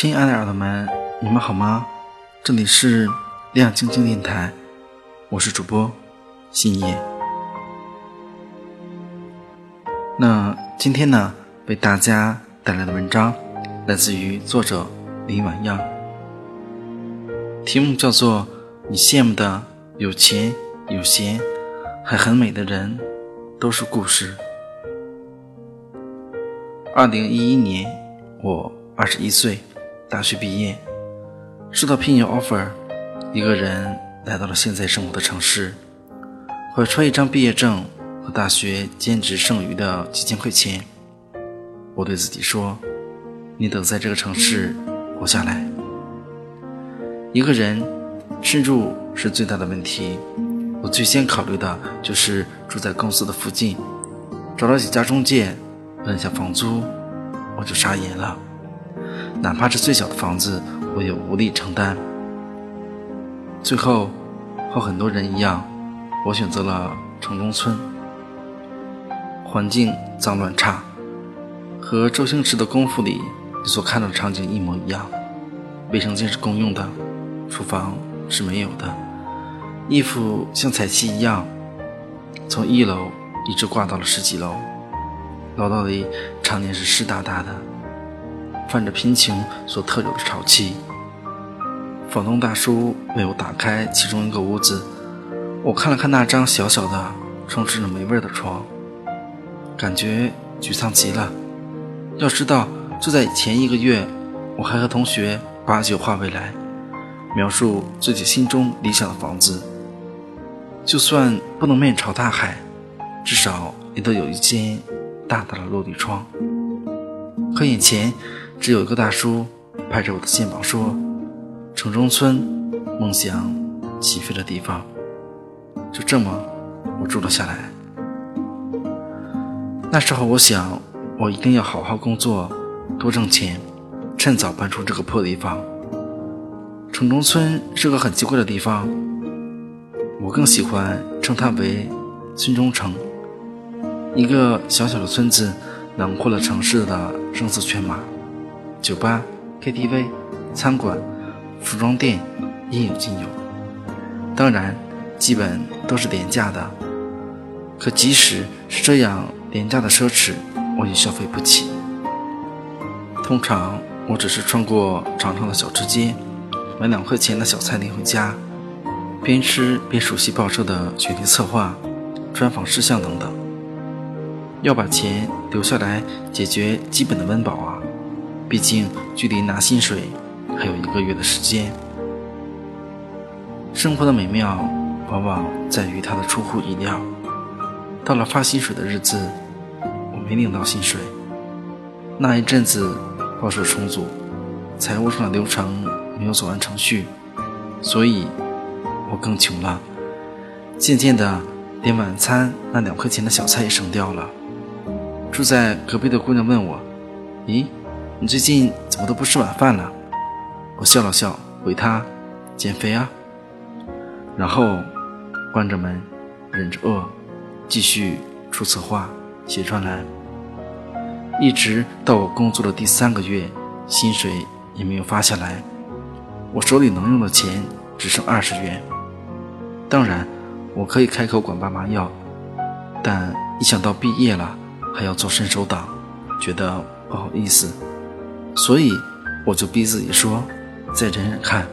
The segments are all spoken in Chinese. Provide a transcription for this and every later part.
亲爱的耳朵们，你们好吗？这里是亮晶晶电台，我是主播新叶。那今天呢，为大家带来的文章来自于作者林婉样，题目叫做《你羡慕的有钱有闲还很美的人都是故事》。二零一一年，我二十一岁。大学毕业，收到聘用 offer，一个人来到了现在生活的城市，怀揣一张毕业证和大学兼职剩余的几千块钱，我对自己说：“你得在这个城市活下来。”一个人吃住是最大的问题，我最先考虑的就是住在公司的附近，找了几家中介，问下房租，我就傻眼了。哪怕是最小的房子，我也无力承担。最后，和很多人一样，我选择了城中村。环境脏乱差，和周星驰的《功夫》里你所看到的场景一模一样。卫生间是公用的，厨房是没有的。衣服像彩旗一样，从一楼一直挂到了十几楼。楼道里常年是湿哒哒的。泛着贫穷所特有的潮气。房东大叔为我打开其中一个屋子，我看了看那张小小的、充斥着霉味的床，感觉沮丧极了。要知道，就在前一个月，我还和同学把酒话未来，描述自己心中理想的房子。就算不能面朝大海，至少也得有一间大大的落地窗。可眼前。只有一个大叔拍着我的肩膀说：“城中村，梦想起飞的地方。”就这么，我住了下来。那时候，我想，我一定要好好工作，多挣钱，趁早搬出这个破地方。城中村是个很奇怪的地方，我更喜欢称它为“村中城”。一个小小的村子，囊括了城市的生死犬马。酒吧、KTV、餐馆、服装店，应有尽有。当然，基本都是廉价的。可即使是这样廉价的奢侈，我也消费不起。通常，我只是穿过长长的小吃街，买两块钱的小菜拎回家，边吃边熟悉报社的选题策划、专访事项等等。要把钱留下来解决基本的温饱啊！毕竟，距离拿薪水还有一个月的时间。生活的美妙，往往在于它的出乎意料。到了发薪水的日子，我没领到薪水。那一阵子，报社重组，财务上的流程没有走完程序，所以我更穷了。渐渐的，连晚餐那两块钱的小菜也省掉了。住在隔壁的姑娘问我：“咦？”你最近怎么都不吃晚饭了？我笑了笑，回他：“减肥啊。”然后关着门，忍着饿，继续出策划、写专栏，一直到我工作的第三个月，薪水也没有发下来，我手里能用的钱只剩二十元。当然，我可以开口管爸妈要，但一想到毕业了还要做伸手党，觉得不好意思。所以，我就逼自己说，再忍忍看。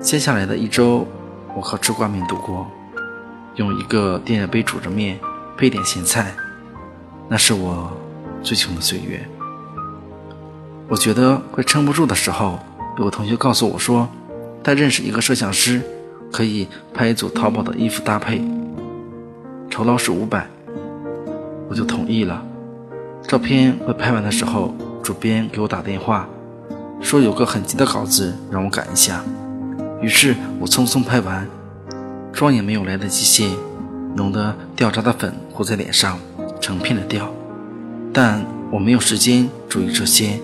接下来的一周，我靠吃挂面度过，用一个电热杯煮着面，配点咸菜，那是我最穷的岁月。我觉得快撑不住的时候，有个同学告诉我说，他认识一个摄像师，可以拍一组淘宝的衣服搭配，酬劳是五百，我就同意了。照片快拍完的时候。主编给我打电话，说有个很急的稿子让我赶一下，于是我匆匆拍完，妆也没有来得及卸，浓得掉渣的粉糊在脸上，成片的掉。但我没有时间注意这些，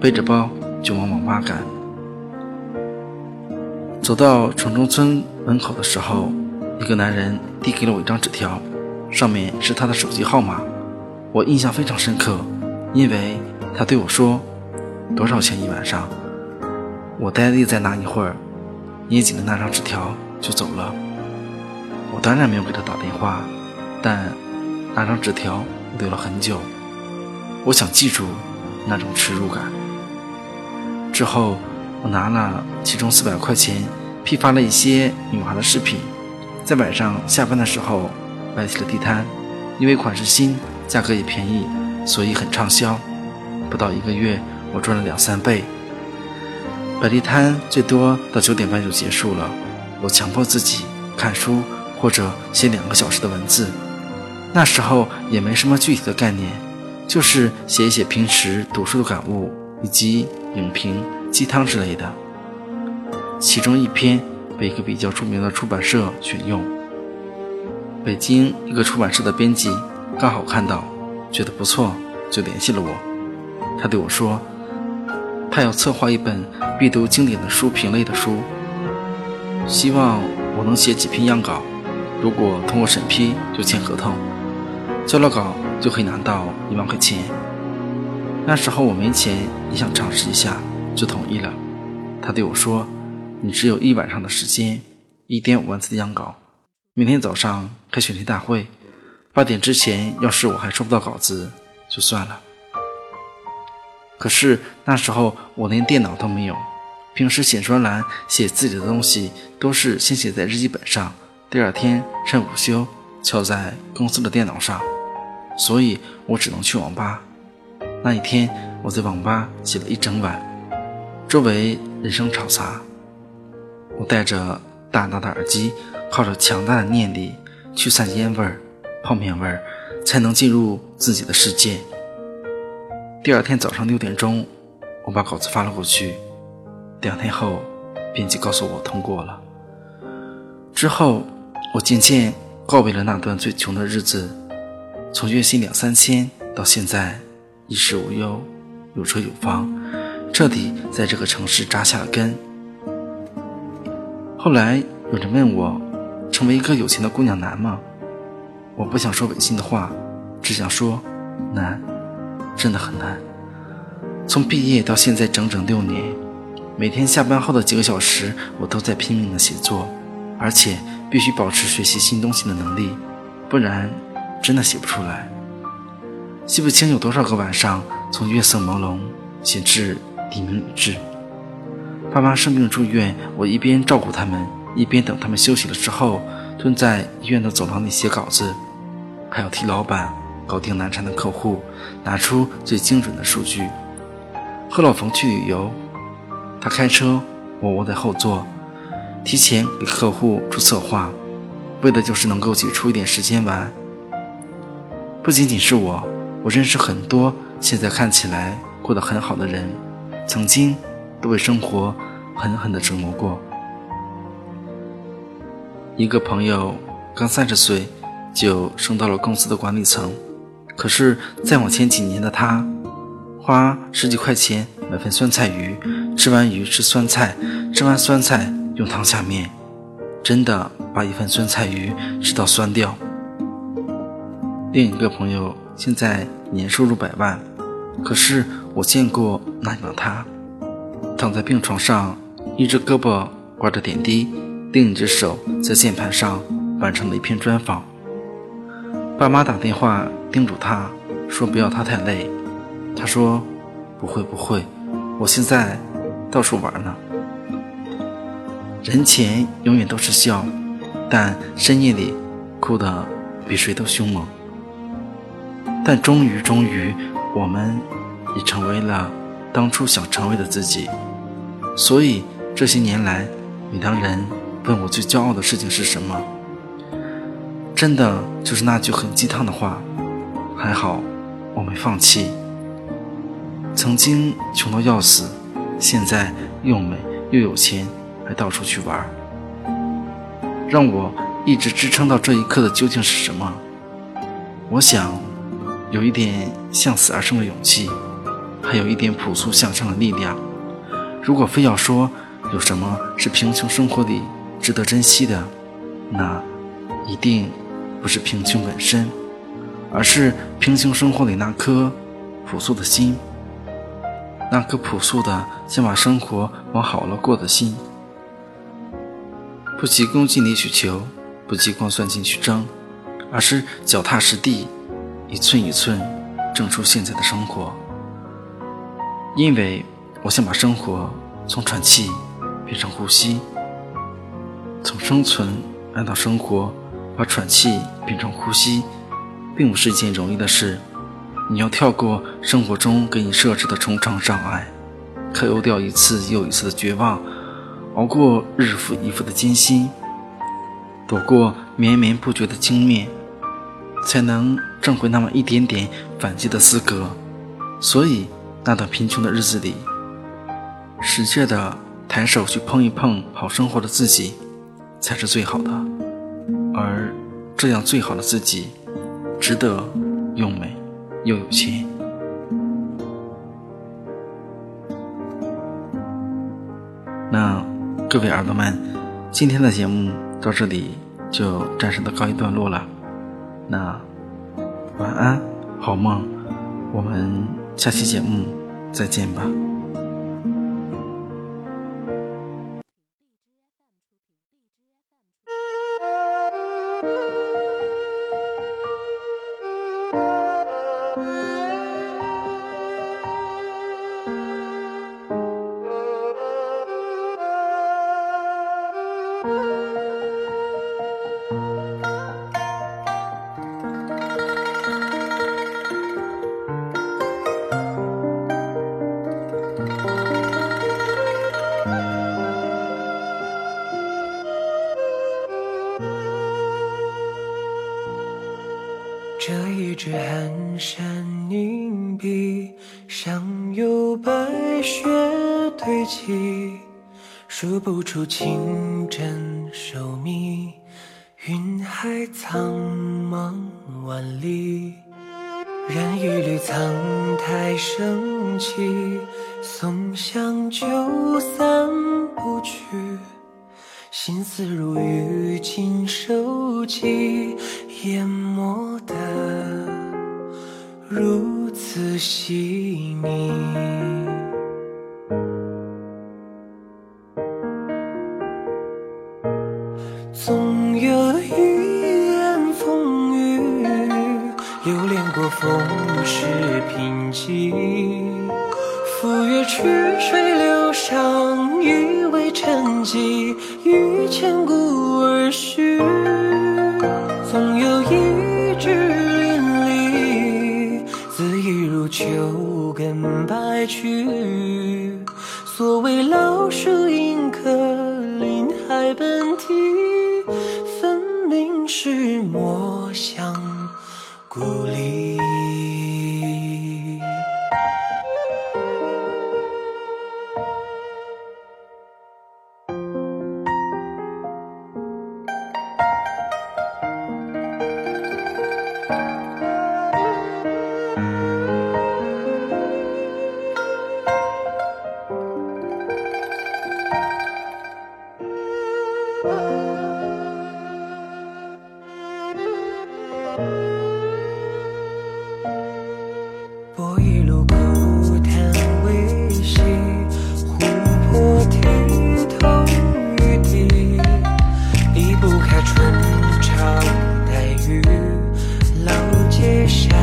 背着包就往网吧赶。走到城中村门口的时候，一个男人递给了我一张纸条，上面是他的手机号码，我印象非常深刻，因为。他对我说：“多少钱一晚上？我呆立在那一会儿，捏紧了那张纸条就走了。我当然没有给他打电话，但那张纸条留了很久。我想记住那种耻辱感。之后，我拿了其中四百块钱，批发了一些女孩的饰品，在晚上下班的时候摆起了地摊，因为款式新，价格也便宜，所以很畅销。不到一个月，我赚了两三倍。摆地摊最多到九点半就结束了，我强迫自己看书或者写两个小时的文字。那时候也没什么具体的概念。就是写一写平时读书的感悟，以及影评、鸡汤之类的。其中一篇被一个比较著名的出版社选用，北京一个出版社的编辑刚好看到，觉得不错，就联系了我。他对我说，他要策划一本必读经典的书评类的书，希望我能写几篇样稿，如果通过审批就签合同，交了稿。就可以拿到一万块钱。那时候我没钱，也想尝试一下，就同意了。他对我说：“你只有一晚上的时间，一点五万字的样稿，明天早上开选题大会，八点之前要是我还收不到稿子，就算了。”可是那时候我连电脑都没有，平时写专栏、写自己的东西都是先写在日记本上，第二天趁午休敲在公司的电脑上。所以我只能去网吧。那一天，我在网吧写了一整晚，周围人声吵杂。我戴着大大的耳机，靠着强大的念力驱散烟味儿、泡面味儿，才能进入自己的世界。第二天早上六点钟，我把稿子发了过去。两天后，编辑告诉我通过了。之后，我渐渐告别了那段最穷的日子。从月薪两三千到现在衣食无忧、有车有房，彻底在这个城市扎下了根。后来有人问我，成为一个有钱的姑娘难吗？我不想说违心的话，只想说难，真的很难。从毕业到现在整整六年，每天下班后的几个小时，我都在拼命的写作，而且必须保持学习新东西的能力，不然。真的写不出来，记不清有多少个晚上，从月色朦胧写至黎明已至。爸妈生病住院，我一边照顾他们，一边等他们休息了之后，蹲在医院的走廊里写稿子，还要替老板搞定难缠的客户，拿出最精准的数据。和老冯去旅游，他开车，我窝在后座，提前给客户出策划，为的就是能够挤出一点时间玩。不仅仅是我，我认识很多现在看起来过得很好的人，曾经都被生活狠狠地折磨过。一个朋友刚三十岁就升到了公司的管理层，可是再往前几年的他，花十几块钱买份酸菜鱼，吃完鱼吃酸菜，吃完酸菜用汤下面，真的把一份酸菜鱼吃到酸掉。另一个朋友现在年收入百万，可是我见过那样的他，躺在病床上，一只胳膊挂着点滴，另一只手在键盘上完成了一篇专访。爸妈打电话叮嘱他说不要他太累，他说不会不会，我现在到处玩呢。人前永远都是笑，但深夜里哭得比谁都凶猛。但终于，终于，我们已成为了当初想成为的自己。所以这些年来，每当人问我最骄傲的事情是什么，真的就是那句很鸡汤的话：还好我没放弃。曾经穷到要死，现在又美又有钱，还到处去玩。让我一直支撑到这一刻的究竟是什么？我想。有一点向死而生的勇气，还有一点朴素向上的力量。如果非要说有什么是贫穷生活里值得珍惜的，那一定不是贫穷本身，而是贫穷生活里那颗朴素的心。那颗朴素的想把生活往好了过的心，不急功近利去求，不急光算尽去争，而是脚踏实地，一寸一寸挣出现在的生活。因为我想把生活从喘气变成呼吸，从生存来到生活，把喘气变成呼吸，并不是一件容易的事。你要跳过生活中给你设置的重重障碍，克服掉一次又一次的绝望，熬过日复一日的艰辛，躲过绵绵不绝的经面，才能挣回那么一点点反击的资格。所以，那段贫穷的日子里，使劲的抬手去碰一碰好生活的自己，才是最好的。而这样最好的自己，值得用美。又有钱。那各位耳朵们，今天的节目到这里就暂时的告一段落了。那晚安，好梦，我们下期节目再见吧。这一支寒山凝碧，上有白雪堆积，数不出清真寿密，云海苍茫万里，染一缕苍苔升起，松香就散不去。心思如雨尽收集，淹没的如此细腻。总有一眼风雨，流连过风世贫瘠，赴约曲水流觞，以为沉寂。于千古恣意如秋根白去。所谓老树迎客，林海奔啼，分明是墨香故 wish